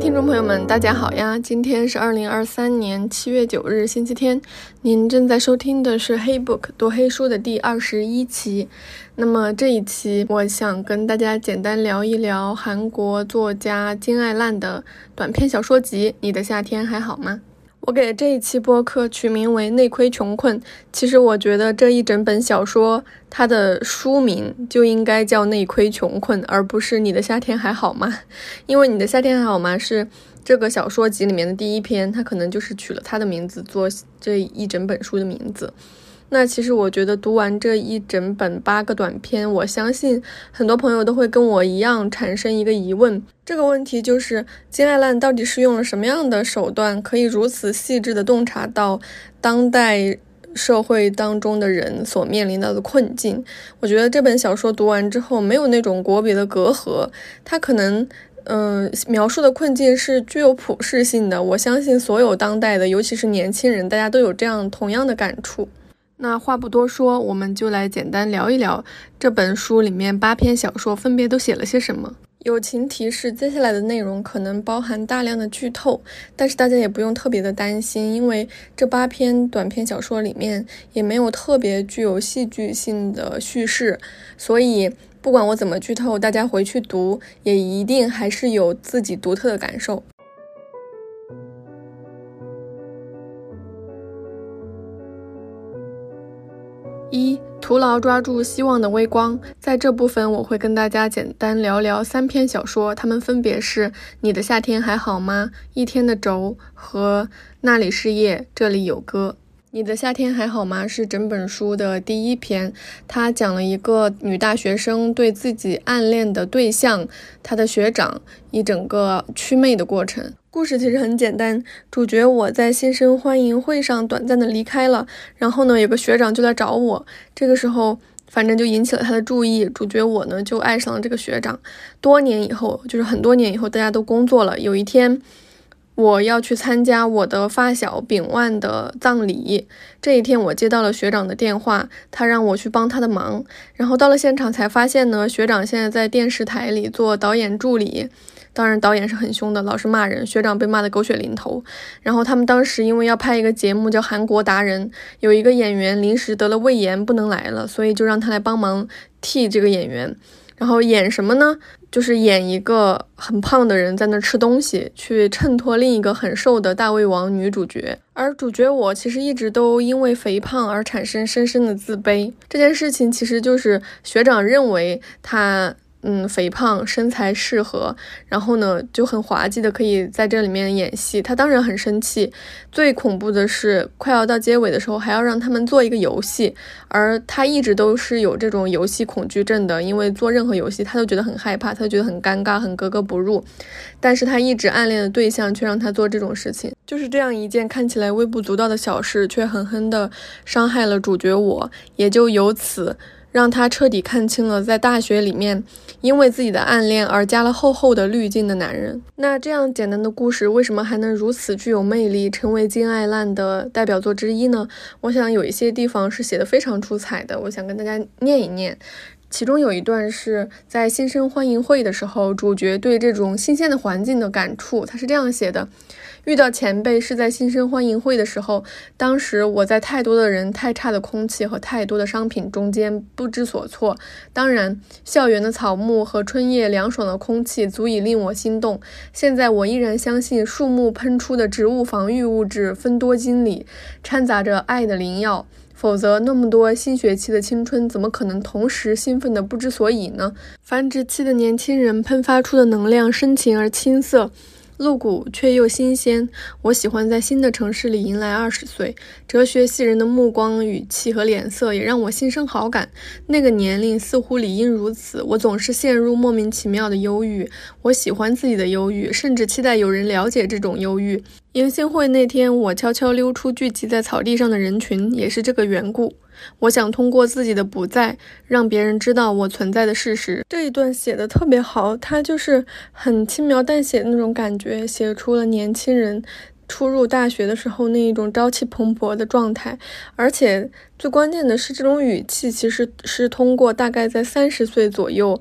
听众朋友们，大家好呀！今天是二零二三年七月九日，星期天。您正在收听的是《黑 book 读黑书》的第二十一期。那么这一期，我想跟大家简单聊一聊韩国作家金爱烂的短篇小说集《你的夏天还好吗》。我给这一期播客取名为《内窥穷困》。其实我觉得这一整本小说，它的书名就应该叫《内窥穷困》，而不是《你的夏天还好吗》。因为《你的夏天还好吗》是这个小说集里面的第一篇，它可能就是取了它的名字做这一整本书的名字。那其实我觉得读完这一整本八个短篇，我相信很多朋友都会跟我一样产生一个疑问，这个问题就是金爱烂到底是用了什么样的手段，可以如此细致的洞察到当代社会当中的人所面临到的困境？我觉得这本小说读完之后，没有那种国别的隔阂，它可能，嗯，描述的困境是具有普适性的。我相信所有当代的，尤其是年轻人，大家都有这样同样的感触。那话不多说，我们就来简单聊一聊这本书里面八篇小说分别都写了些什么。友情提示：接下来的内容可能包含大量的剧透，但是大家也不用特别的担心，因为这八篇短篇小说里面也没有特别具有戏剧性的叙事，所以不管我怎么剧透，大家回去读也一定还是有自己独特的感受。徒劳抓住希望的微光，在这部分我会跟大家简单聊聊三篇小说，它们分别是《你的夏天还好吗》、《一天的轴》和《那里是夜，这里有歌》。你的夏天还好吗？是整本书的第一篇，它讲了一个女大学生对自己暗恋的对象，她的学长，一整个祛魅的过程。故事其实很简单，主角我在新生欢迎会上短暂的离开了，然后呢，有个学长就来找我，这个时候反正就引起了他的注意，主角我呢就爱上了这个学长。多年以后，就是很多年以后，大家都工作了，有一天。我要去参加我的发小丙万的葬礼。这一天，我接到了学长的电话，他让我去帮他的忙。然后到了现场才发现呢，学长现在在电视台里做导演助理。当然，导演是很凶的，老是骂人。学长被骂得狗血淋头。然后他们当时因为要拍一个节目叫《韩国达人》，有一个演员临时得了胃炎不能来了，所以就让他来帮忙替这个演员。然后演什么呢？就是演一个很胖的人在那吃东西，去衬托另一个很瘦的大胃王女主角。而主角我其实一直都因为肥胖而产生深深的自卑。这件事情其实就是学长认为他。嗯，肥胖身材适合，然后呢就很滑稽的可以在这里面演戏。他当然很生气。最恐怖的是，快要到结尾的时候，还要让他们做一个游戏，而他一直都是有这种游戏恐惧症的，因为做任何游戏他都觉得很害怕，他觉得很尴尬，很格格不入。但是他一直暗恋的对象却让他做这种事情，就是这样一件看起来微不足道的小事，却狠狠地伤害了主角我，也就由此。让他彻底看清了，在大学里面，因为自己的暗恋而加了厚厚的滤镜的男人。那这样简单的故事，为什么还能如此具有魅力，成为金爱烂的代表作之一呢？我想有一些地方是写的非常出彩的，我想跟大家念一念。其中有一段是在新生欢迎会的时候，主角对这种新鲜的环境的感触，他是这样写的。遇到前辈是在新生欢迎会的时候，当时我在太多的人、太差的空气和太多的商品中间不知所措。当然，校园的草木和春夜凉爽的空气足以令我心动。现在我依然相信树木喷出的植物防御物质芬多精里掺杂着爱的灵药，否则那么多新学期的青春怎么可能同时兴奋的不知所以呢？繁殖期的年轻人喷发出的能量深情而青涩。露骨却又新鲜。我喜欢在新的城市里迎来二十岁。哲学系人的目光、语气和脸色也让我心生好感。那个年龄似乎理应如此。我总是陷入莫名其妙的忧郁。我喜欢自己的忧郁，甚至期待有人了解这种忧郁。迎新会那天，我悄悄溜出聚集在草地上的人群，也是这个缘故。我想通过自己的不在，让别人知道我存在的事实。这一段写的特别好，他就是很轻描淡写的那种感觉，写出了年轻人初入大学的时候那一种朝气蓬勃的状态，而且最关键的是，这种语气其实是通过大概在三十岁左右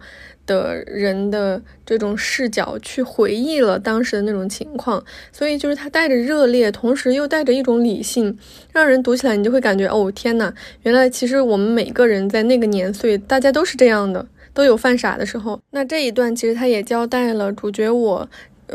的人的这种视角去回忆了当时的那种情况，所以就是他带着热烈，同时又带着一种理性，让人读起来你就会感觉哦天呐，原来其实我们每个人在那个年岁，大家都是这样的，都有犯傻的时候。那这一段其实他也交代了主角我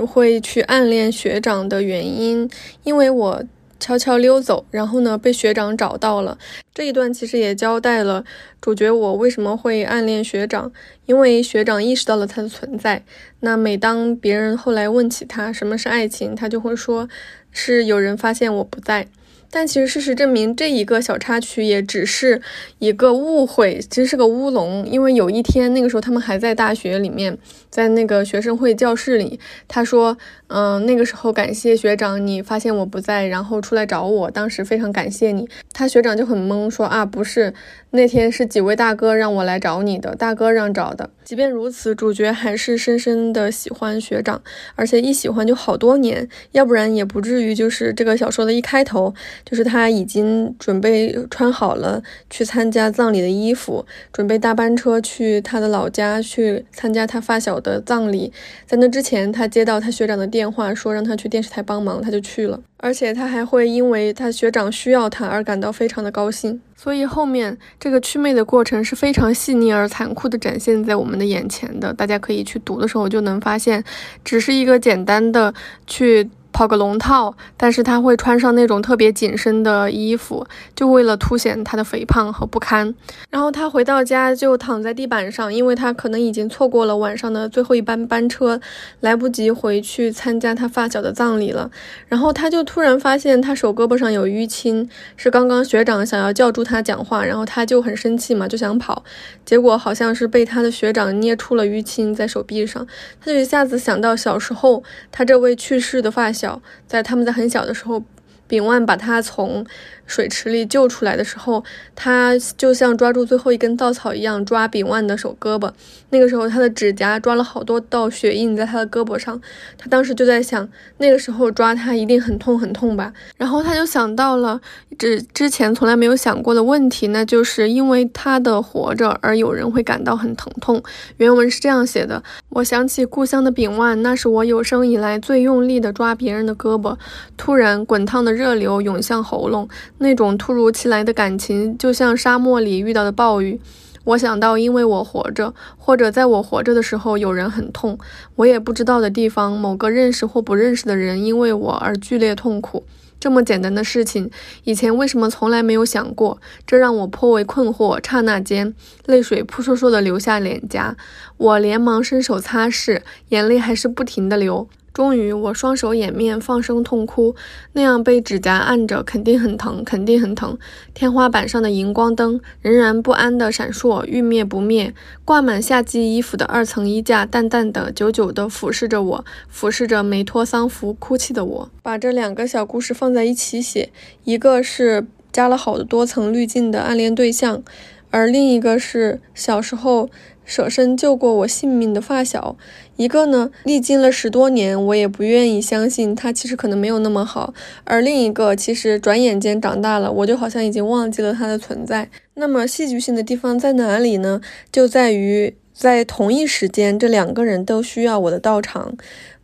会去暗恋学长的原因，因为我。悄悄溜走，然后呢，被学长找到了。这一段其实也交代了主角我为什么会暗恋学长，因为学长意识到了他的存在。那每当别人后来问起他什么是爱情，他就会说，是有人发现我不在。但其实事实证明，这一个小插曲也只是一个误会，其实是个乌龙。因为有一天，那个时候他们还在大学里面，在那个学生会教室里，他说：“嗯，那个时候感谢学长，你发现我不在，然后出来找我，当时非常感谢你。”他学长就很懵，说：“啊，不是。”那天是几位大哥让我来找你的，大哥让找的。即便如此，主角还是深深的喜欢学长，而且一喜欢就好多年，要不然也不至于就是这个小说的一开头，就是他已经准备穿好了去参加葬礼的衣服，准备搭班车去他的老家去参加他发小的葬礼。在那之前，他接到他学长的电电话，说让他去电视台帮忙，他就去了。而且他还会因为他学长需要他而感到非常的高兴，所以后面这个祛魅的过程是非常细腻而残酷的展现在我们的眼前的。大家可以去读的时候就能发现，只是一个简单的去。跑个龙套，但是他会穿上那种特别紧身的衣服，就为了凸显他的肥胖和不堪。然后他回到家就躺在地板上，因为他可能已经错过了晚上的最后一班班车，来不及回去参加他发小的葬礼了。然后他就突然发现他手胳膊上有淤青，是刚刚学长想要叫住他讲话，然后他就很生气嘛，就想跑，结果好像是被他的学长捏出了淤青在手臂上，他就一下子想到小时候他这位去世的发小。在他们在很小的时候，丙万把他从。水池里救出来的时候，他就像抓住最后一根稻草一样抓丙万的手胳膊。那个时候，他的指甲抓了好多道血印在他的胳膊上。他当时就在想，那个时候抓他一定很痛很痛吧。然后他就想到了之之前从来没有想过的问题，那就是因为他的活着而有人会感到很疼痛。原文是这样写的：我想起故乡的丙万，那是我有生以来最用力的抓别人的胳膊。突然，滚烫的热流涌向喉咙。那种突如其来的感情，就像沙漠里遇到的暴雨。我想到，因为我活着，或者在我活着的时候，有人很痛，我也不知道的地方，某个认识或不认识的人因为我而剧烈痛苦。这么简单的事情，以前为什么从来没有想过？这让我颇为困惑。刹那间，泪水扑簌簌地流下脸颊，我连忙伸手擦拭，眼泪还是不停地流。终于，我双手掩面，放声痛哭。那样被指甲按着，肯定很疼，肯定很疼。天花板上的荧光灯仍然不安地闪烁，欲灭不灭。挂满夏季衣服的二层衣架，淡淡的、久久地俯视着我，俯视着没脱丧服、哭泣的我。把这两个小故事放在一起写，一个是加了好多层滤镜的暗恋对象，而另一个是小时候。舍身救过我性命的发小，一个呢，历经了十多年，我也不愿意相信他其实可能没有那么好；而另一个，其实转眼间长大了，我就好像已经忘记了他的存在。那么戏剧性的地方在哪里呢？就在于在同一时间，这两个人都需要我的到场。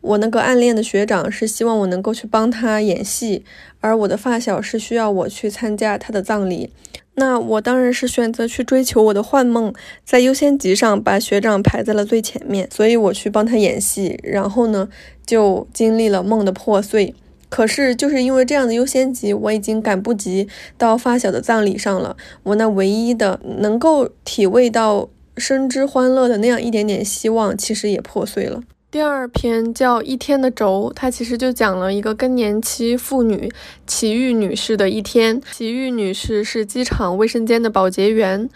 我那个暗恋的学长是希望我能够去帮他演戏，而我的发小是需要我去参加他的葬礼。那我当然是选择去追求我的幻梦，在优先级上把学长排在了最前面，所以我去帮他演戏，然后呢就经历了梦的破碎。可是就是因为这样的优先级，我已经赶不及到发小的葬礼上了，我那唯一的能够体味到生之欢乐的那样一点点希望，其实也破碎了。第二篇叫《一天的轴》，它其实就讲了一个更年期妇女祁玉女士的一天。祁玉女士是机场卫生间的保洁员，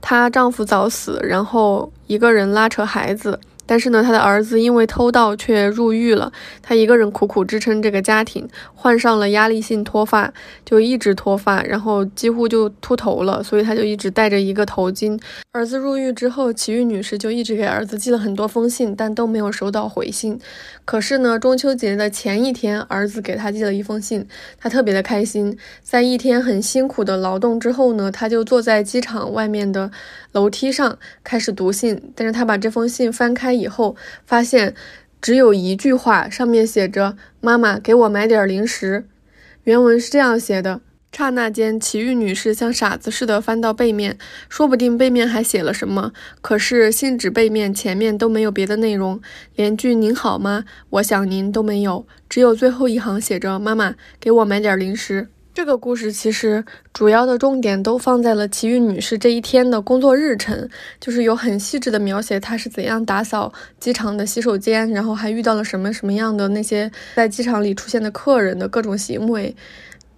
她丈夫早死，然后一个人拉扯孩子。但是呢，他的儿子因为偷盗却入狱了，他一个人苦苦支撑这个家庭，患上了压力性脱发，就一直脱发，然后几乎就秃头了，所以他就一直戴着一个头巾。儿子入狱之后，齐豫女士就一直给儿子寄了很多封信，但都没有收到回信。可是呢，中秋节的前一天，儿子给他寄了一封信，他特别的开心。在一天很辛苦的劳动之后呢，他就坐在机场外面的楼梯上开始读信。但是他把这封信翻开以后，发现只有一句话，上面写着：“妈妈，给我买点零食。”原文是这样写的。刹那间，齐豫女士像傻子似的翻到背面，说不定背面还写了。什么。可是信纸背面、前面都没有别的内容，连句“您好吗？我想您”都没有，只有最后一行写着：“妈妈，给我买点零食。”这个故事其实主要的重点都放在了奇遇女士这一天的工作日程，就是有很细致的描写她是怎样打扫机场的洗手间，然后还遇到了什么什么样的那些在机场里出现的客人的各种行为。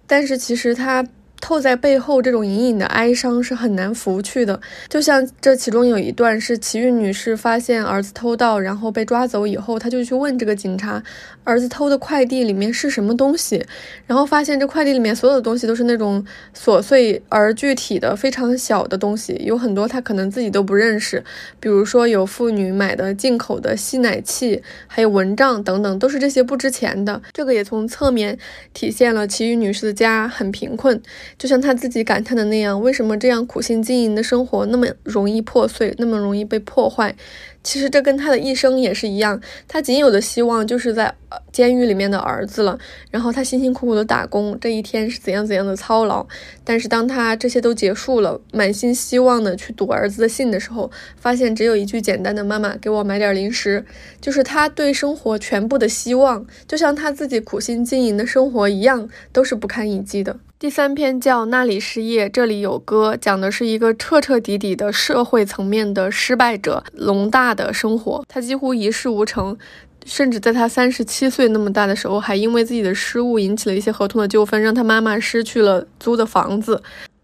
但是其实她。透在背后，这种隐隐的哀伤是很难拂去的。就像这其中有一段是齐豫女士发现儿子偷盗，然后被抓走以后，她就去问这个警察，儿子偷的快递里面是什么东西，然后发现这快递里面所有的东西都是那种琐碎而具体的、非常小的东西，有很多她可能自己都不认识，比如说有妇女买的进口的吸奶器，还有蚊帐等等，都是这些不值钱的。这个也从侧面体现了齐豫女士的家很贫困。就像他自己感叹的那样，为什么这样苦心经营的生活那么容易破碎，那么容易被破坏？其实这跟他的一生也是一样，他仅有的希望就是在监狱里面的儿子了。然后他辛辛苦苦的打工，这一天是怎样怎样的操劳。但是当他这些都结束了，满心希望的去读儿子的信的时候，发现只有一句简单的“妈妈，给我买点零食”，就是他对生活全部的希望，就像他自己苦心经营的生活一样，都是不堪一击的。第三篇叫《那里失业，这里有歌》，讲的是一个彻彻底底的社会层面的失败者龙大的生活。他几乎一事无成，甚至在他三十七岁那么大的时候，还因为自己的失误引起了一些合同的纠纷，让他妈妈失去了租的房子。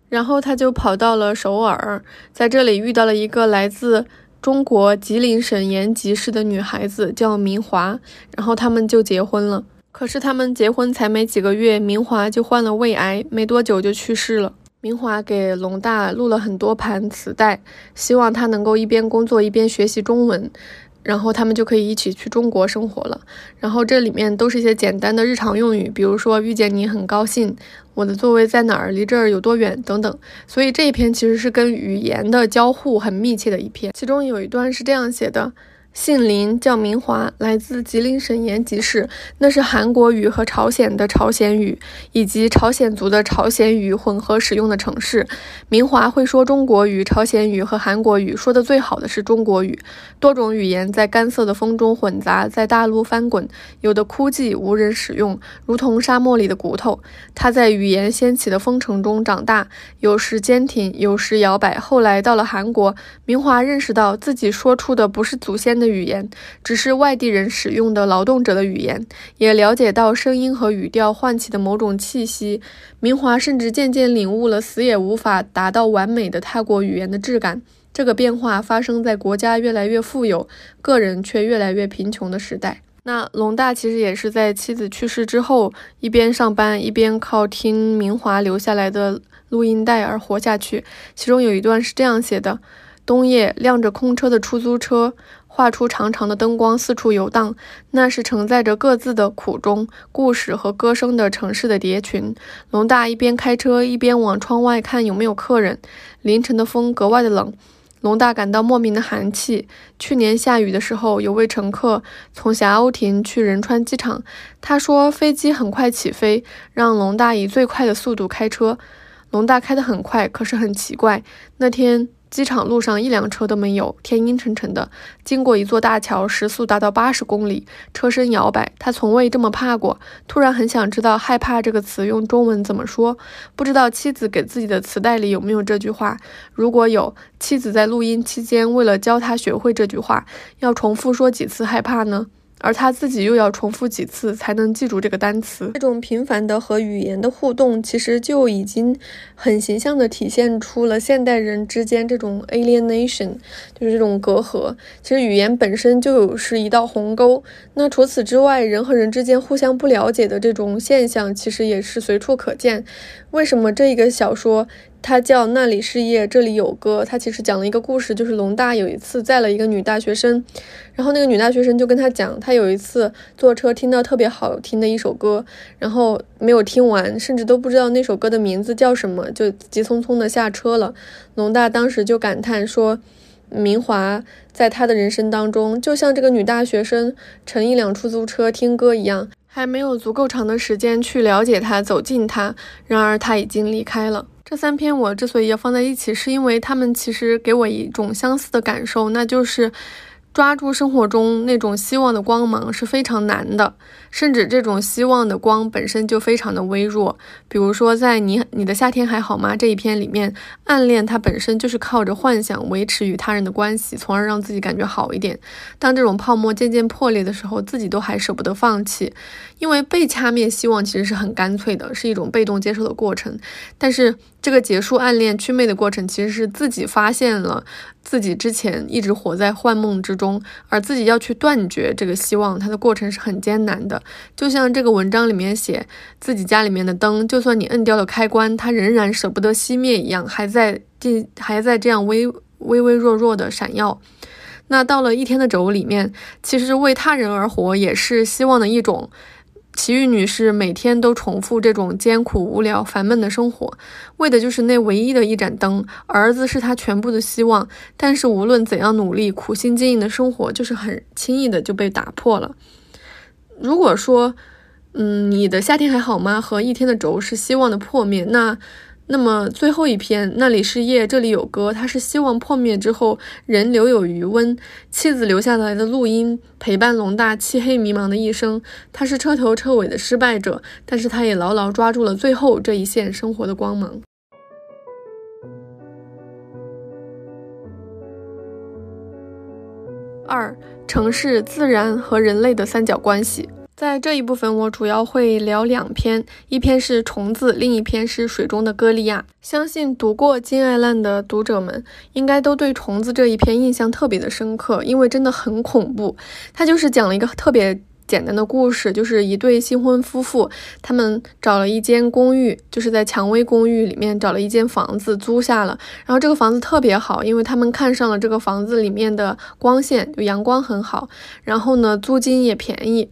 然后他就跑到了首尔，在这里遇到了一个来自中国吉林省延吉市的女孩子，叫明华，然后他们就结婚了。可是他们结婚才没几个月，明华就患了胃癌，没多久就去世了。明华给龙大录了很多盘磁带，希望他能够一边工作一边学习中文，然后他们就可以一起去中国生活了。然后这里面都是一些简单的日常用语，比如说遇见你很高兴，我的座位在哪儿，离这儿有多远等等。所以这一篇其实是跟语言的交互很密切的一篇。其中有一段是这样写的。姓林，叫明华，来自吉林省延吉市。那是韩国语和朝鲜的朝鲜语，以及朝鲜族的朝鲜语混合使用的城市。明华会说中国语、朝鲜语和韩国语，说的最好的是中国语。多种语言在干涩的风中混杂，在大陆翻滚，有的枯寂无人使用，如同沙漠里的骨头。他在语言掀起的风城中长大，有时坚挺，有时摇摆。后来到了韩国，明华认识到自己说出的不是祖先的。语言只是外地人使用的劳动者的语言，也了解到声音和语调唤起的某种气息。明华甚至渐渐领悟了死也无法达到完美的泰国语言的质感。这个变化发生在国家越来越富有，个人却越来越贫穷的时代。那龙大其实也是在妻子去世之后，一边上班一边靠听明华留下来的录音带而活下去。其中有一段是这样写的：冬夜亮着空车的出租车。画出长长的灯光，四处游荡。那是承载着各自的苦衷、故事和歌声的城市的蝶群。龙大一边开车，一边往窗外看有没有客人。凌晨的风格外的冷，龙大感到莫名的寒气。去年下雨的时候，有位乘客从霞鸥亭去仁川机场，他说飞机很快起飞，让龙大以最快的速度开车。龙大开得很快，可是很奇怪，那天。机场路上一辆车都没有，天阴沉沉的。经过一座大桥，时速达到八十公里，车身摇摆。他从未这么怕过。突然很想知道“害怕”这个词用中文怎么说。不知道妻子给自己的磁带里有没有这句话。如果有，妻子在录音期间为了教他学会这句话，要重复说几次“害怕”呢？而他自己又要重复几次才能记住这个单词？这种频繁的和语言的互动，其实就已经很形象地体现出了现代人之间这种 alienation，就是这种隔阂。其实语言本身就有是一道鸿沟。那除此之外，人和人之间互相不了解的这种现象，其实也是随处可见。为什么这一个小说它叫那里是夜，这里有歌。它其实讲了一个故事，就是龙大有一次载了一个女大学生，然后那个女大学生就跟他讲，他有一次坐车听到特别好听的一首歌，然后没有听完，甚至都不知道那首歌的名字叫什么，就急匆匆的下车了。龙大当时就感叹说，明华在他的人生当中，就像这个女大学生乘一辆出租车听歌一样，还没有足够长的时间去了解他、走近他，然而他已经离开了。这三篇我之所以要放在一起，是因为他们其实给我一种相似的感受，那就是。抓住生活中那种希望的光芒是非常难的，甚至这种希望的光本身就非常的微弱。比如说，在你你的夏天还好吗这一篇里面，暗恋它本身就是靠着幻想维持与他人的关系，从而让自己感觉好一点。当这种泡沫渐渐破裂的时候，自己都还舍不得放弃，因为被掐灭希望其实是很干脆的，是一种被动接受的过程。但是这个结束暗恋祛魅的过程，其实是自己发现了。自己之前一直活在幻梦之中，而自己要去断绝这个希望，它的过程是很艰难的。就像这个文章里面写，自己家里面的灯，就算你摁掉了开关，它仍然舍不得熄灭一样，还在进，还在这样微微微弱弱的闪耀。那到了一天的轴里面，其实为他人而活也是希望的一种。奇遇女士每天都重复这种艰苦、无聊、烦闷的生活，为的就是那唯一的一盏灯。儿子是她全部的希望，但是无论怎样努力、苦心经营的生活，就是很轻易的就被打破了。如果说，嗯，你的夏天还好吗？和一天的轴是希望的破灭，那。那么最后一篇，那里是夜，这里有歌。他是希望破灭之后，人留有余温。妻子留下来的录音陪伴龙大漆黑迷茫的一生。他是彻头彻尾的失败者，但是他也牢牢抓住了最后这一线生活的光芒。二、城市、自然和人类的三角关系。在这一部分，我主要会聊两篇，一篇是虫子，另一篇是水中的歌利亚。相信读过金爱烂的读者们，应该都对虫子这一篇印象特别的深刻，因为真的很恐怖。它就是讲了一个特别简单的故事，就是一对新婚夫妇，他们找了一间公寓，就是在蔷薇公寓里面找了一间房子租下了。然后这个房子特别好，因为他们看上了这个房子里面的光线，就阳光很好，然后呢，租金也便宜。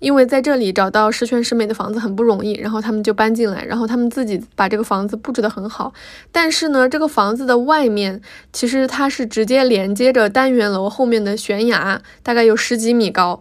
因为在这里找到十全十美的房子很不容易，然后他们就搬进来，然后他们自己把这个房子布置得很好。但是呢，这个房子的外面其实它是直接连接着单元楼后面的悬崖，大概有十几米高。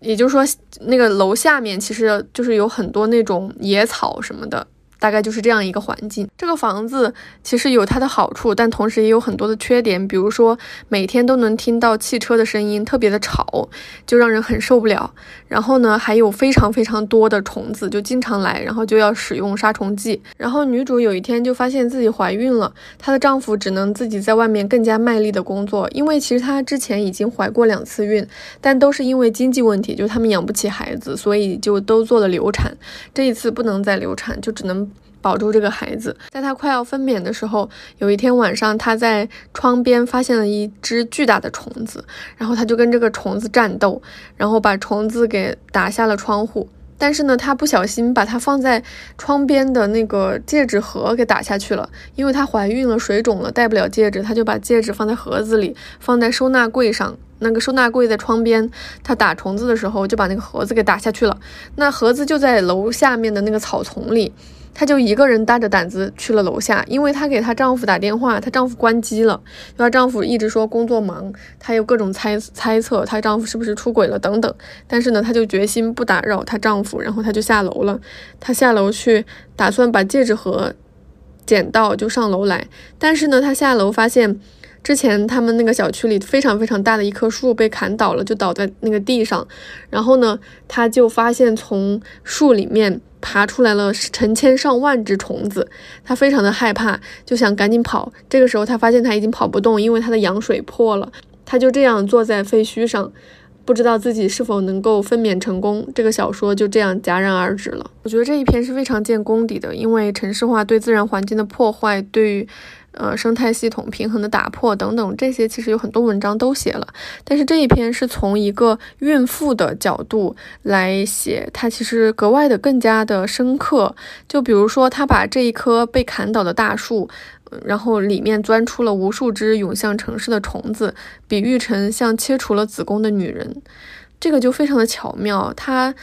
也就是说，那个楼下面其实就是有很多那种野草什么的。大概就是这样一个环境。这个房子其实有它的好处，但同时也有很多的缺点。比如说，每天都能听到汽车的声音，特别的吵，就让人很受不了。然后呢，还有非常非常多的虫子，就经常来，然后就要使用杀虫剂。然后女主有一天就发现自己怀孕了，她的丈夫只能自己在外面更加卖力的工作，因为其实她之前已经怀过两次孕，但都是因为经济问题，就他们养不起孩子，所以就都做了流产。这一次不能再流产，就只能。保住这个孩子，在他快要分娩的时候，有一天晚上，他在窗边发现了一只巨大的虫子，然后他就跟这个虫子战斗，然后把虫子给打下了窗户。但是呢，他不小心把它放在窗边的那个戒指盒给打下去了，因为她怀孕了，水肿了，戴不了戒指，他就把戒指放在盒子里，放在收纳柜上。那个收纳柜在窗边，他打虫子的时候就把那个盒子给打下去了。那盒子就在楼下面的那个草丛里。她就一个人大着胆子去了楼下，因为她给她丈夫打电话，她丈夫关机了。她丈夫一直说工作忙，她又各种猜猜测她丈夫是不是出轨了等等。但是呢，她就决心不打扰她丈夫，然后她就下楼了。她下楼去打算把戒指盒捡到就上楼来，但是呢，她下楼发现。之前他们那个小区里非常非常大的一棵树被砍倒了，就倒在那个地上。然后呢，他就发现从树里面爬出来了成千上万只虫子，他非常的害怕，就想赶紧跑。这个时候他发现他已经跑不动，因为他的羊水破了。他就这样坐在废墟上，不知道自己是否能够分娩成功。这个小说就这样戛然而止了。我觉得这一篇是非常见功底的，因为城市化对自然环境的破坏，对于。呃生态系统平衡的打破等等，这些其实有很多文章都写了。但是这一篇是从一个孕妇的角度来写，它其实格外的更加的深刻。就比如说，他把这一棵被砍倒的大树。然后里面钻出了无数只涌向城市的虫子，比喻成像切除了子宫的女人，这个就非常的巧妙。它，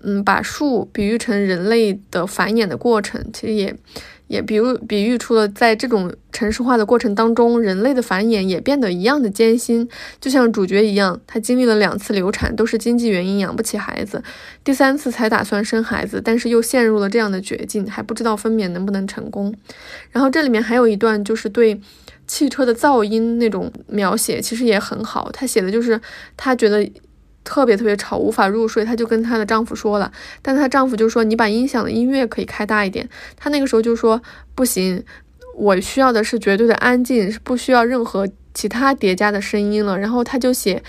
嗯，把树比喻成人类的繁衍的过程，其实也。也比如比喻出了在这种城市化的过程当中，人类的繁衍也变得一样的艰辛，就像主角一样，他经历了两次流产，都是经济原因养不起孩子，第三次才打算生孩子，但是又陷入了这样的绝境，还不知道分娩能不能成功。然后这里面还有一段就是对汽车的噪音那种描写，其实也很好，他写的就是他觉得。特别特别吵，无法入睡，她就跟她的丈夫说了，但她丈夫就说你把音响的音乐可以开大一点。她那个时候就说不行，我需要的是绝对的安静，是不需要任何其他叠加的声音了。然后她就写。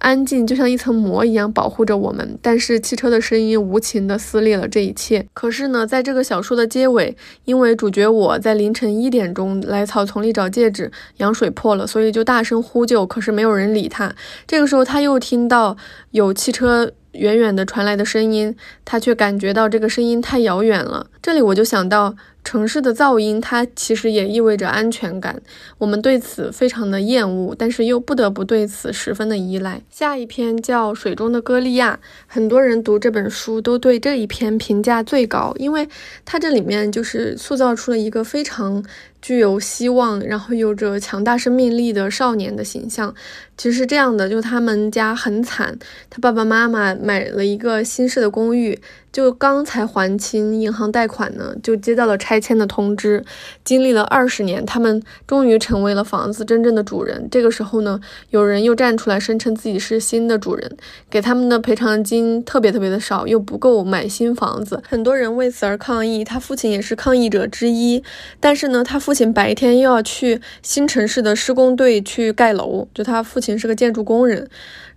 安静就像一层膜一样保护着我们，但是汽车的声音无情地撕裂了这一切。可是呢，在这个小说的结尾，因为主角我在凌晨一点钟来草丛里找戒指，羊水破了，所以就大声呼救，可是没有人理他。这个时候，他又听到有汽车。远远的传来的声音，他却感觉到这个声音太遥远了。这里我就想到，城市的噪音，它其实也意味着安全感。我们对此非常的厌恶，但是又不得不对此十分的依赖。下一篇叫《水中的歌利亚》，很多人读这本书都对这一篇评价最高，因为它这里面就是塑造出了一个非常。具有希望，然后有着强大生命力的少年的形象，其实是这样的，就他们家很惨，他爸爸妈妈买了一个新式的公寓。就刚才还清银行贷款呢，就接到了拆迁的通知。经历了二十年，他们终于成为了房子真正的主人。这个时候呢，有人又站出来声称自己是新的主人，给他们的赔偿金特别特别的少，又不够买新房子。很多人为此而抗议，他父亲也是抗议者之一。但是呢，他父亲白天又要去新城市的施工队去盖楼，就他父亲是个建筑工人。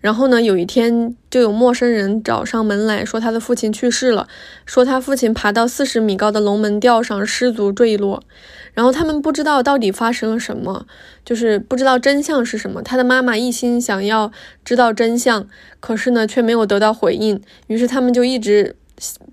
然后呢，有一天就有陌生人找上门来说他的父亲去世了，说他父亲爬到四十米高的龙门吊上失足坠落，然后他们不知道到底发生了什么，就是不知道真相是什么。他的妈妈一心想要知道真相，可是呢却没有得到回应，于是他们就一直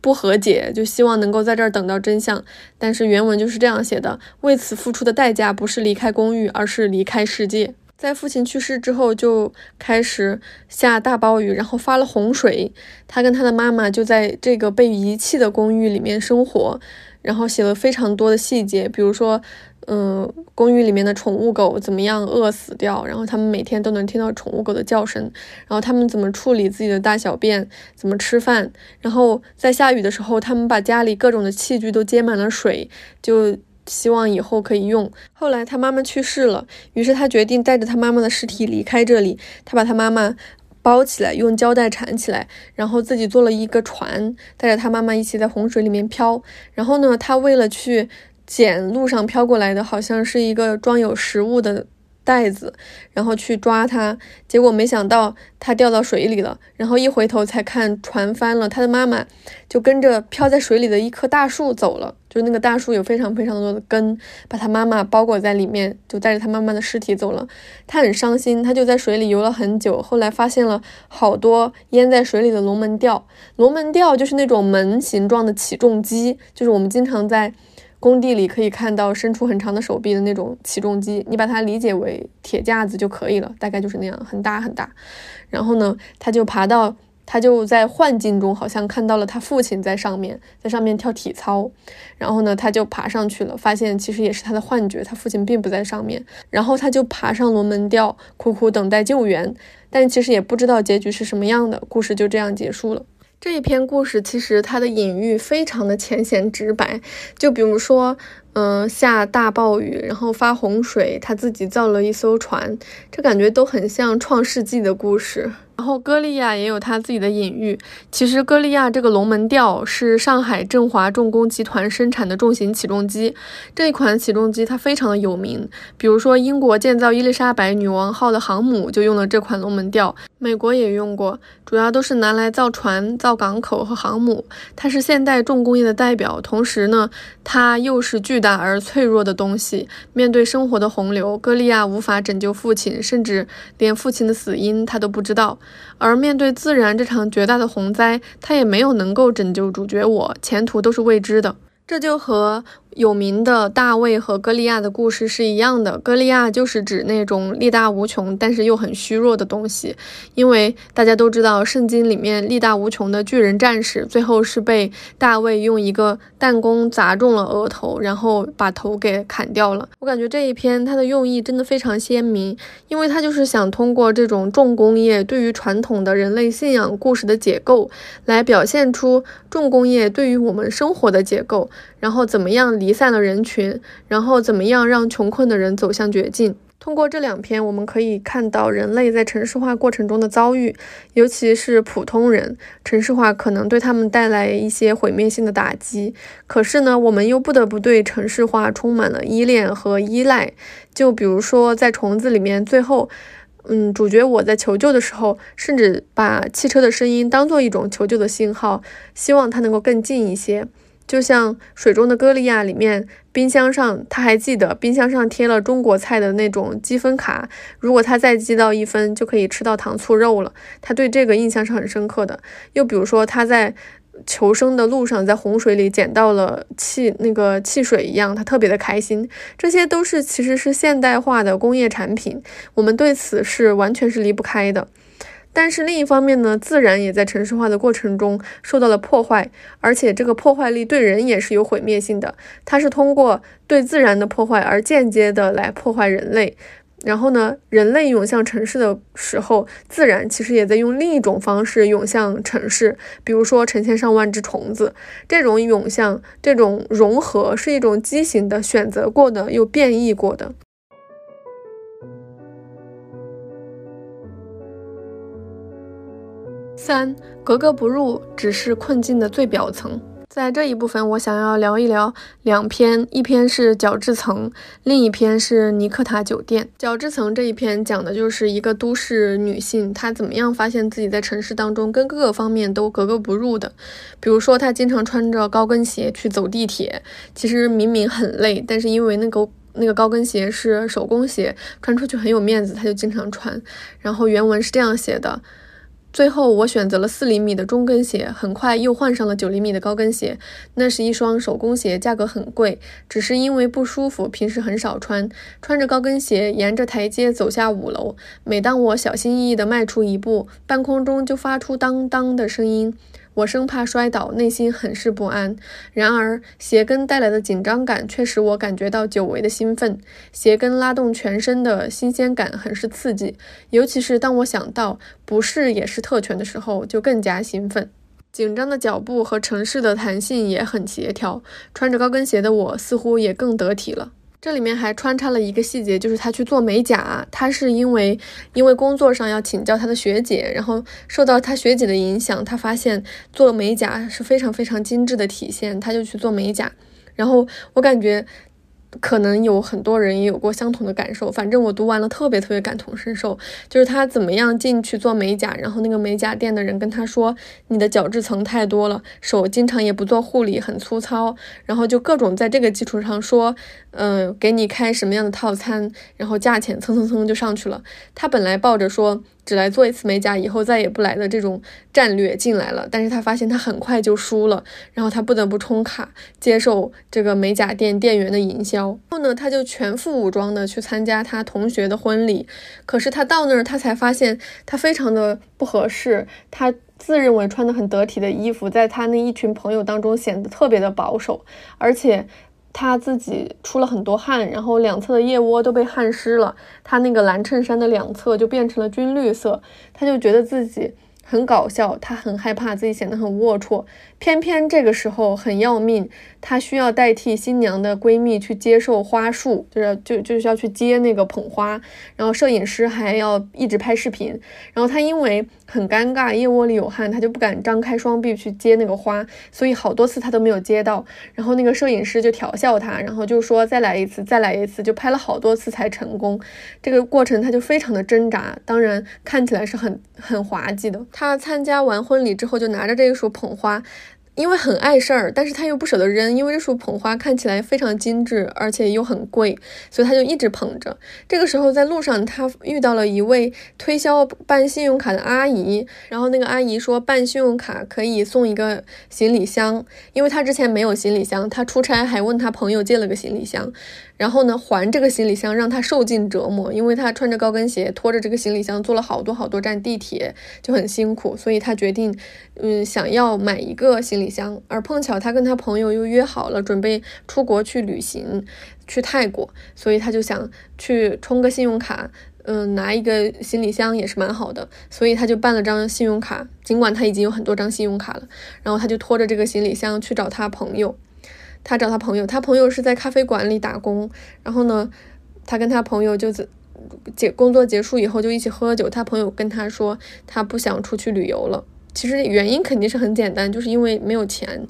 不和解，就希望能够在这儿等到真相。但是原文就是这样写的：为此付出的代价不是离开公寓，而是离开世界。在父亲去世之后，就开始下大暴雨，然后发了洪水。他跟他的妈妈就在这个被遗弃的公寓里面生活，然后写了非常多的细节，比如说，嗯，公寓里面的宠物狗怎么样饿死掉，然后他们每天都能听到宠物狗的叫声，然后他们怎么处理自己的大小便，怎么吃饭，然后在下雨的时候，他们把家里各种的器具都接满了水，就。希望以后可以用。后来他妈妈去世了，于是他决定带着他妈妈的尸体离开这里。他把他妈妈包起来，用胶带缠起来，然后自己做了一个船，带着他妈妈一起在洪水里面漂。然后呢，他为了去捡路上飘过来的，好像是一个装有食物的。袋子，然后去抓它，结果没想到它掉到水里了。然后一回头才看船翻了，他的妈妈就跟着漂在水里的一棵大树走了。就是那个大树有非常非常多的根，把他妈妈包裹在里面，就带着他妈妈的尸体走了。他很伤心，他就在水里游了很久。后来发现了好多淹在水里的龙门吊，龙门吊就是那种门形状的起重机，就是我们经常在。工地里可以看到伸出很长的手臂的那种起重机，你把它理解为铁架子就可以了，大概就是那样，很大很大。然后呢，他就爬到，他就在幻境中好像看到了他父亲在上面，在上面跳体操。然后呢，他就爬上去了，发现其实也是他的幻觉，他父亲并不在上面。然后他就爬上龙门吊，苦苦等待救援，但其实也不知道结局是什么样的。故事就这样结束了。这一篇故事其实它的隐喻非常的浅显直白，就比如说，嗯，下大暴雨，然后发洪水，他自己造了一艘船，这感觉都很像《创世纪》的故事。然后歌利亚也有他自己的隐喻。其实歌利亚这个龙门吊是上海振华重工集团生产的重型起重机，这一款起重机它非常的有名。比如说英国建造伊丽莎白女王号的航母就用了这款龙门吊，美国也用过，主要都是拿来造船、造港口和航母。它是现代重工业的代表，同时呢，它又是巨大而脆弱的东西。面对生活的洪流，歌利亚无法拯救父亲，甚至连父亲的死因他都不知道。而面对自然这场绝大的洪灾，他也没有能够拯救主角我，前途都是未知的。这就和。有名的大卫和歌利亚的故事是一样的，歌利亚就是指那种力大无穷，但是又很虚弱的东西。因为大家都知道，圣经里面力大无穷的巨人战士，最后是被大卫用一个弹弓砸中了额头，然后把头给砍掉了。我感觉这一篇它的用意真的非常鲜明，因为它就是想通过这种重工业对于传统的人类信仰故事的解构，来表现出重工业对于我们生活的解构，然后怎么样。离散了人群，然后怎么样让穷困的人走向绝境？通过这两篇，我们可以看到人类在城市化过程中的遭遇，尤其是普通人，城市化可能对他们带来一些毁灭性的打击。可是呢，我们又不得不对城市化充满了依恋和依赖。就比如说，在虫子里面，最后，嗯，主角我在求救的时候，甚至把汽车的声音当做一种求救的信号，希望它能够更近一些。就像水中的歌利亚里面，冰箱上他还记得冰箱上贴了中国菜的那种积分卡，如果他再积到一分，就可以吃到糖醋肉了。他对这个印象是很深刻的。又比如说他在求生的路上，在洪水里捡到了汽那个汽水一样，他特别的开心。这些都是其实是现代化的工业产品，我们对此是完全是离不开的。但是另一方面呢，自然也在城市化的过程中受到了破坏，而且这个破坏力对人也是有毁灭性的。它是通过对自然的破坏而间接的来破坏人类。然后呢，人类涌向城市的时候，自然其实也在用另一种方式涌向城市。比如说成千上万只虫子，这种涌向、这种融合是一种畸形的、选择过的又变异过的。三格格不入只是困境的最表层。在这一部分，我想要聊一聊两篇，一篇是角质层，另一篇是尼克塔酒店。角质层这一篇讲的就是一个都市女性，她怎么样发现自己在城市当中跟各个方面都格格不入的。比如说，她经常穿着高跟鞋去走地铁，其实明明很累，但是因为那个那个高跟鞋是手工鞋，穿出去很有面子，她就经常穿。然后原文是这样写的。最后，我选择了四厘米的中跟鞋，很快又换上了九厘米的高跟鞋。那是一双手工鞋，价格很贵，只是因为不舒服，平时很少穿。穿着高跟鞋沿着台阶走下五楼，每当我小心翼翼地迈出一步，半空中就发出当当的声音。我生怕摔倒，内心很是不安。然而，鞋跟带来的紧张感却使我感觉到久违的兴奋。鞋跟拉动全身的新鲜感很是刺激，尤其是当我想到不是也是特权的时候，就更加兴奋。紧张的脚步和城市的弹性也很协调，穿着高跟鞋的我似乎也更得体了。这里面还穿插了一个细节，就是他去做美甲，他是因为因为工作上要请教他的学姐，然后受到他学姐的影响，他发现做美甲是非常非常精致的体现，他就去做美甲，然后我感觉。可能有很多人也有过相同的感受，反正我读完了特别特别感同身受。就是他怎么样进去做美甲，然后那个美甲店的人跟他说：“你的角质层太多了，手经常也不做护理，很粗糙。”然后就各种在这个基础上说：“嗯，给你开什么样的套餐，然后价钱蹭蹭蹭就上去了。”他本来抱着说。只来做一次美甲，以后再也不来的这种战略进来了，但是他发现他很快就输了，然后他不得不充卡，接受这个美甲店店员的营销。后呢，他就全副武装的去参加他同学的婚礼，可是他到那儿，他才发现他非常的不合适，他自认为穿的很得体的衣服，在他那一群朋友当中显得特别的保守，而且。他自己出了很多汗，然后两侧的腋窝都被汗湿了。他那个蓝衬衫的两侧就变成了军绿色。他就觉得自己很搞笑，她很害怕自己显得很龌龊，偏偏这个时候很要命，她需要代替新娘的闺蜜去接受花束，就是就就是要去接那个捧花，然后摄影师还要一直拍视频，然后她因为很尴尬，腋窝里有汗，他就不敢张开双臂去接那个花，所以好多次他都没有接到，然后那个摄影师就调笑他，然后就说再来一次，再来一次，就拍了好多次才成功，这个过程他就非常的挣扎，当然看起来是很很滑稽的。他参加完婚礼之后，就拿着这一束捧花，因为很碍事儿，但是他又不舍得扔，因为这束捧花看起来非常精致，而且又很贵，所以他就一直捧着。这个时候在路上，他遇到了一位推销办信用卡的阿姨，然后那个阿姨说办信用卡可以送一个行李箱，因为他之前没有行李箱，他出差还问他朋友借了个行李箱。然后呢，还这个行李箱让他受尽折磨，因为他穿着高跟鞋拖着这个行李箱坐了好多好多站地铁，就很辛苦，所以他决定，嗯，想要买一个行李箱。而碰巧他跟他朋友又约好了准备出国去旅行，去泰国，所以他就想去充个信用卡，嗯，拿一个行李箱也是蛮好的，所以他就办了张信用卡，尽管他已经有很多张信用卡了，然后他就拖着这个行李箱去找他朋友。他找他朋友，他朋友是在咖啡馆里打工。然后呢，他跟他朋友就结工作结束以后就一起喝酒。他朋友跟他说，他不想出去旅游了。其实原因肯定是很简单，就是因为没有钱。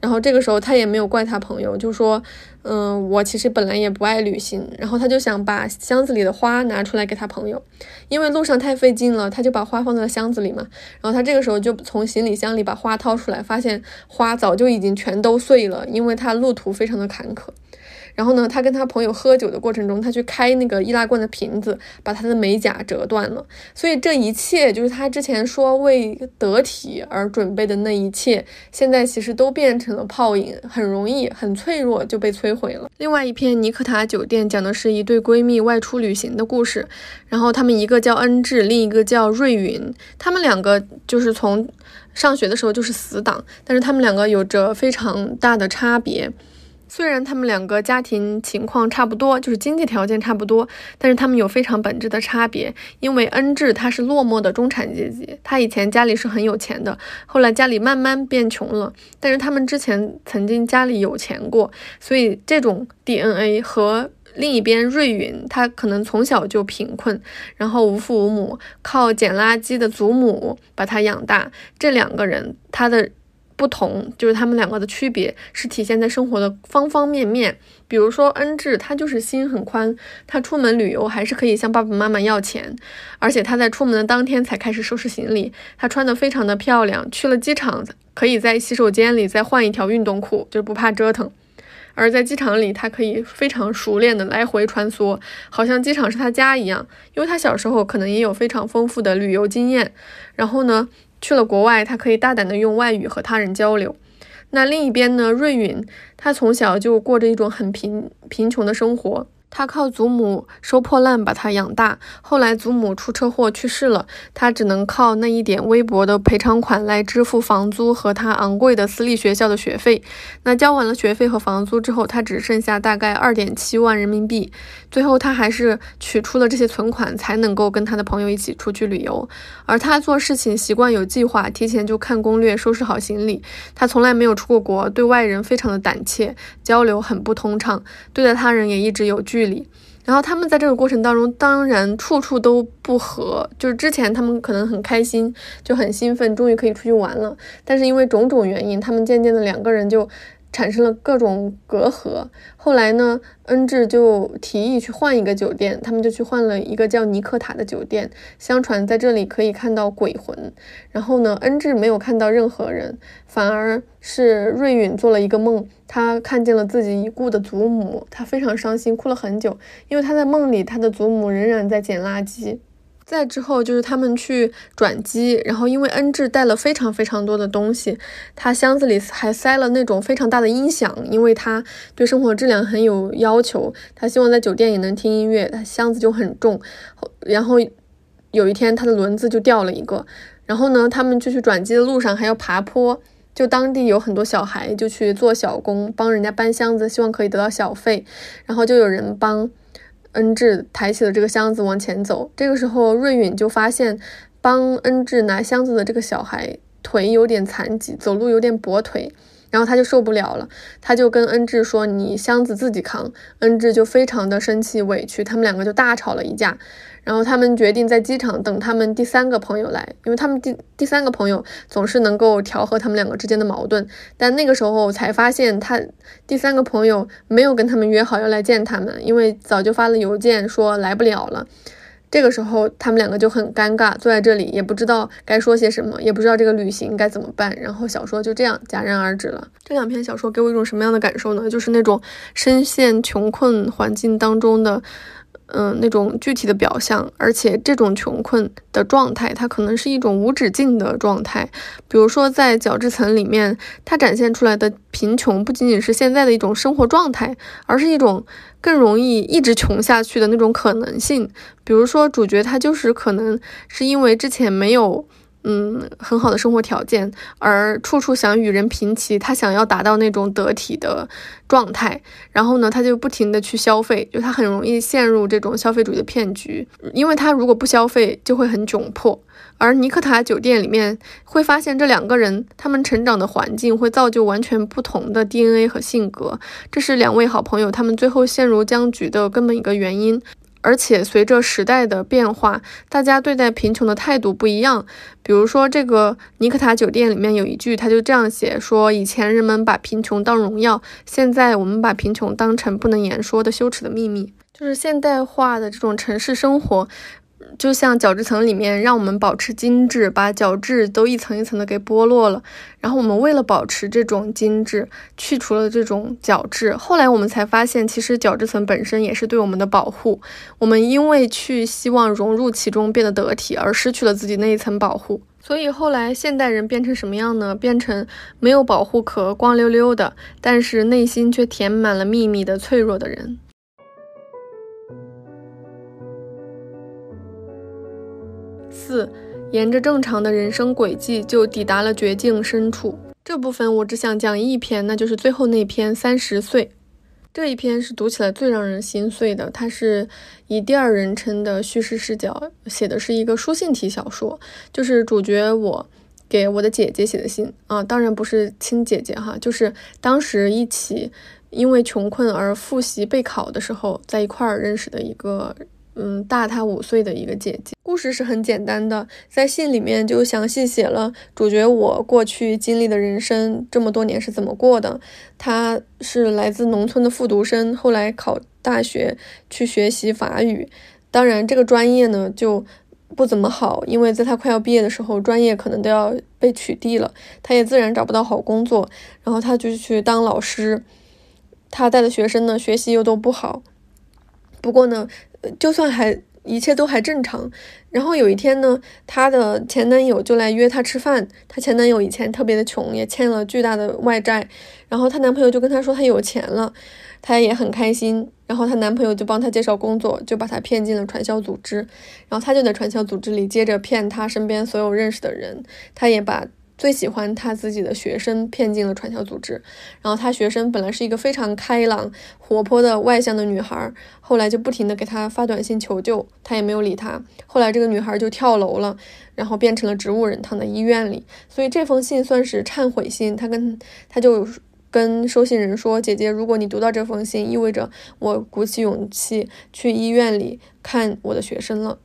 然后这个时候他也没有怪他朋友，就说，嗯，我其实本来也不爱旅行。然后他就想把箱子里的花拿出来给他朋友，因为路上太费劲了，他就把花放在了箱子里嘛。然后他这个时候就从行李箱里把花掏出来，发现花早就已经全都碎了，因为他路途非常的坎坷。然后呢，他跟他朋友喝酒的过程中，他去开那个易拉罐的瓶子，把他的美甲折断了。所以这一切就是他之前说为得体而准备的那一切，现在其实都变成了泡影，很容易、很脆弱就被摧毁了。另外一篇尼克塔酒店讲的是一对闺蜜外出旅行的故事，然后她们一个叫恩智，另一个叫瑞云，她们两个就是从上学的时候就是死党，但是她们两个有着非常大的差别。虽然他们两个家庭情况差不多，就是经济条件差不多，但是他们有非常本质的差别。因为恩智他是落寞的中产阶级，他以前家里是很有钱的，后来家里慢慢变穷了。但是他们之前曾经家里有钱过，所以这种 DNA 和另一边瑞云，他可能从小就贫困，然后无父无母，靠捡垃圾的祖母把他养大。这两个人，他的。不同就是他们两个的区别是体现在生活的方方面面。比如说恩智，他就是心很宽，他出门旅游还是可以向爸爸妈妈要钱，而且他在出门的当天才开始收拾行李。他穿的非常的漂亮，去了机场可以在洗手间里再换一条运动裤，就是不怕折腾。而在机场里，他可以非常熟练的来回穿梭，好像机场是他家一样。因为他小时候可能也有非常丰富的旅游经验，然后呢。去了国外，他可以大胆的用外语和他人交流。那另一边呢？瑞允，他从小就过着一种很贫贫穷的生活。他靠祖母收破烂把他养大，后来祖母出车祸去世了，他只能靠那一点微薄的赔偿款来支付房租和他昂贵的私立学校的学费。那交完了学费和房租之后，他只剩下大概二点七万人民币。最后他还是取出了这些存款，才能够跟他的朋友一起出去旅游。而他做事情习惯有计划，提前就看攻略，收拾好行李。他从来没有出过国，对外人非常的胆怯，交流很不通畅，对待他人也一直有距。距离，然后他们在这个过程当中，当然处处都不和。就是之前他们可能很开心，就很兴奋，终于可以出去玩了。但是因为种种原因，他们渐渐的两个人就。产生了各种隔阂。后来呢，恩智就提议去换一个酒店，他们就去换了一个叫尼克塔的酒店。相传在这里可以看到鬼魂。然后呢，恩智没有看到任何人，反而是瑞允做了一个梦，他看见了自己已故的祖母，他非常伤心，哭了很久，因为他在梦里，他的祖母仍然在捡垃圾。再之后就是他们去转机，然后因为恩智带了非常非常多的东西，他箱子里还塞了那种非常大的音响，因为他对生活质量很有要求，他希望在酒店也能听音乐，他箱子就很重。然后有一天他的轮子就掉了一个，然后呢，他们就去转机的路上还要爬坡，就当地有很多小孩就去做小工，帮人家搬箱子，希望可以得到小费，然后就有人帮。恩智抬起了这个箱子往前走，这个时候瑞允就发现帮恩智拿箱子的这个小孩腿有点残疾，走路有点跛腿。然后他就受不了了，他就跟恩智说：“你箱子自己扛。”恩智就非常的生气委屈，他们两个就大吵了一架。然后他们决定在机场等他们第三个朋友来，因为他们第第三个朋友总是能够调和他们两个之间的矛盾。但那个时候才发现，他第三个朋友没有跟他们约好要来见他们，因为早就发了邮件说来不了了。这个时候，他们两个就很尴尬，坐在这里也不知道该说些什么，也不知道这个旅行该怎么办。然后小说就这样戛然而止了。这两篇小说给我一种什么样的感受呢？就是那种深陷穷困环境当中的。嗯，那种具体的表象，而且这种穷困的状态，它可能是一种无止境的状态。比如说，在角质层里面，它展现出来的贫穷，不仅仅是现在的一种生活状态，而是一种更容易一直穷下去的那种可能性。比如说，主角他就是可能是因为之前没有。嗯，很好的生活条件，而处处想与人平齐，他想要达到那种得体的状态，然后呢，他就不停的去消费，就他很容易陷入这种消费主义的骗局，因为他如果不消费，就会很窘迫。而尼克塔酒店里面会发现，这两个人他们成长的环境会造就完全不同的 DNA 和性格，这是两位好朋友他们最后陷入僵局的根本一个原因。而且随着时代的变化，大家对待贫穷的态度不一样。比如说，这个尼克塔酒店里面有一句，他就这样写说：以前人们把贫穷当荣耀，现在我们把贫穷当成不能言说的羞耻的秘密。就是现代化的这种城市生活。就像角质层里面，让我们保持精致，把角质都一层一层的给剥落了。然后我们为了保持这种精致，去除了这种角质。后来我们才发现，其实角质层本身也是对我们的保护。我们因为去希望融入其中，变得得体，而失去了自己那一层保护。所以后来现代人变成什么样呢？变成没有保护壳、光溜溜的，但是内心却填满了秘密的脆弱的人。四，沿着正常的人生轨迹就抵达了绝境深处。这部分我只想讲一篇，那就是最后那篇三十岁。这一篇是读起来最让人心碎的，它是以第二人称的叙事视角写的，是一个书信体小说，就是主角我给我的姐姐写的信啊，当然不是亲姐姐哈，就是当时一起因为穷困而复习备考的时候在一块儿认识的一个。嗯，大他五岁的一个姐姐。故事是很简单的，在信里面就详细写了主角我过去经历的人生，这么多年是怎么过的。他是来自农村的复读生，后来考大学去学习法语，当然这个专业呢就不怎么好，因为在他快要毕业的时候，专业可能都要被取缔了，他也自然找不到好工作，然后他就去当老师。他带的学生呢，学习又都不好，不过呢。就算还一切都还正常，然后有一天呢，她的前男友就来约她吃饭。她前男友以前特别的穷，也欠了巨大的外债。然后她男朋友就跟她说他有钱了，她也很开心。然后她男朋友就帮她介绍工作，就把她骗进了传销组织。然后她就在传销组织里接着骗她身边所有认识的人。她也把。最喜欢他自己的学生骗进了传销组织，然后他学生本来是一个非常开朗、活泼的外向的女孩，后来就不停的给他发短信求救，他也没有理他。后来这个女孩就跳楼了，然后变成了植物人，躺在医院里。所以这封信算是忏悔信，他跟他就跟收信人说：“姐姐，如果你读到这封信，意味着我鼓起勇气去医院里看我的学生了。”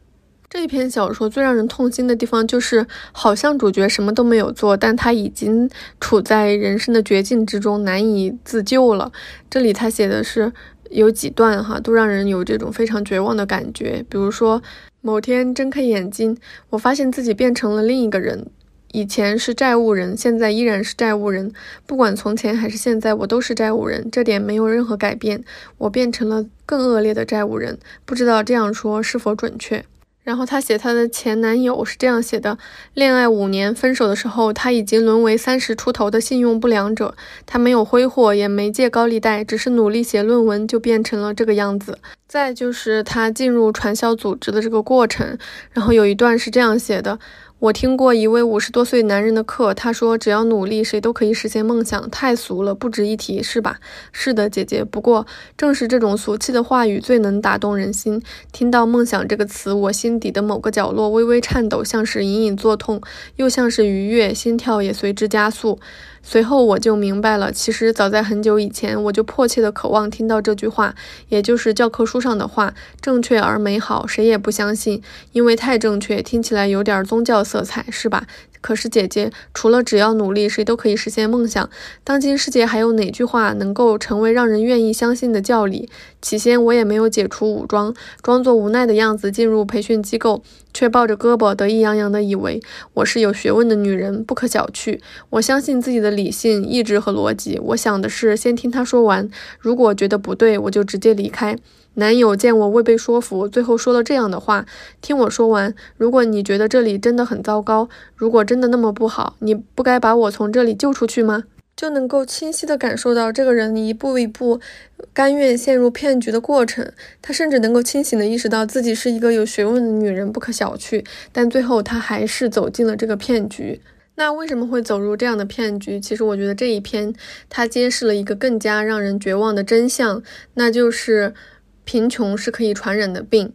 这篇小说最让人痛心的地方，就是好像主角什么都没有做，但他已经处在人生的绝境之中，难以自救了。这里他写的是有几段哈，都让人有这种非常绝望的感觉。比如说，某天睁开眼睛，我发现自己变成了另一个人，以前是债务人，现在依然是债务人。不管从前还是现在，我都是债务人，这点没有任何改变。我变成了更恶劣的债务人，不知道这样说是否准确。然后她写她的前男友是这样写的：恋爱五年，分手的时候他已经沦为三十出头的信用不良者。他没有挥霍，也没借高利贷，只是努力写论文，就变成了这个样子。再就是他进入传销组织的这个过程，然后有一段是这样写的。我听过一位五十多岁男人的课，他说：“只要努力，谁都可以实现梦想。”太俗了，不值一提，是吧？是的，姐姐。不过，正是这种俗气的话语最能打动人心。听到“梦想”这个词，我心底的某个角落微微颤抖，像是隐隐作痛，又像是愉悦，心跳也随之加速。随后我就明白了，其实早在很久以前，我就迫切的渴望听到这句话，也就是教科书上的话，正确而美好，谁也不相信，因为太正确，听起来有点宗教色彩，是吧？可是姐姐，除了只要努力，谁都可以实现梦想。当今世界还有哪句话能够成为让人愿意相信的教理？起先我也没有解除武装，装作无奈的样子进入培训机构，却抱着胳膊得意洋洋地以为我是有学问的女人，不可小觑。我相信自己的理性、意志和逻辑。我想的是先听他说完，如果觉得不对，我就直接离开。男友见我未被说服，最后说了这样的话：“听我说完，如果你觉得这里真的很糟糕，如果真的那么不好，你不该把我从这里救出去吗？”就能够清晰地感受到这个人一步一步甘愿陷入骗局的过程。他甚至能够清醒地意识到自己是一个有学问的女人，不可小觑。但最后他还是走进了这个骗局。那为什么会走入这样的骗局？其实我觉得这一篇它揭示了一个更加让人绝望的真相，那就是。贫穷是可以传染的病，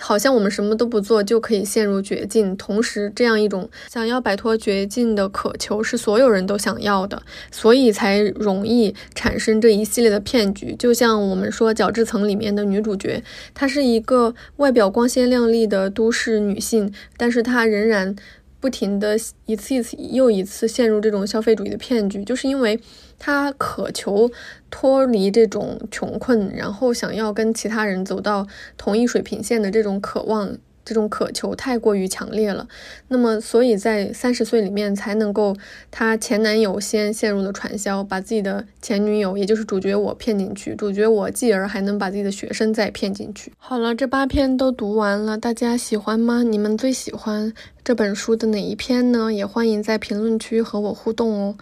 好像我们什么都不做就可以陷入绝境。同时，这样一种想要摆脱绝境的渴求是所有人都想要的，所以才容易产生这一系列的骗局。就像我们说《角质层》里面的女主角，她是一个外表光鲜亮丽的都市女性，但是她仍然。不停的一次一次又一次陷入这种消费主义的骗局，就是因为他渴求脱离这种穷困，然后想要跟其他人走到同一水平线的这种渴望。这种渴求太过于强烈了，那么所以在三十岁里面才能够，她前男友先陷入了传销，把自己的前女友，也就是主角我骗进去，主角我继而还能把自己的学生再骗进去。好了，这八篇都读完了，大家喜欢吗？你们最喜欢这本书的哪一篇呢？也欢迎在评论区和我互动哦。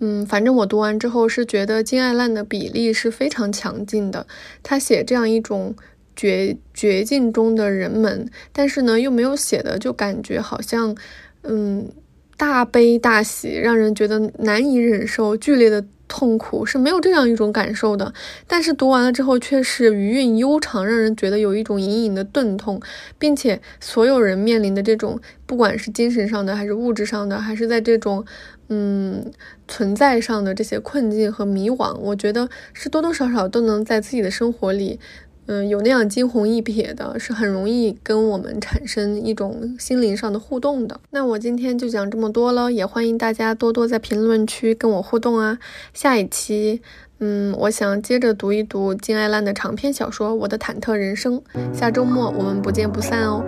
嗯，反正我读完之后是觉得金爱烂的比例是非常强劲的，他写这样一种。绝绝境中的人们，但是呢，又没有写的就感觉好像，嗯，大悲大喜，让人觉得难以忍受，剧烈的痛苦是没有这样一种感受的。但是读完了之后，却是余韵悠长，让人觉得有一种隐隐的钝痛，并且所有人面临的这种，不管是精神上的，还是物质上的，还是在这种，嗯，存在上的这些困境和迷惘，我觉得是多多少少都能在自己的生活里。嗯，有那样惊鸿一瞥的，是很容易跟我们产生一种心灵上的互动的。那我今天就讲这么多了，也欢迎大家多多在评论区跟我互动啊。下一期，嗯，我想接着读一读金爱烂的长篇小说《我的忐忑人生》。下周末我们不见不散哦。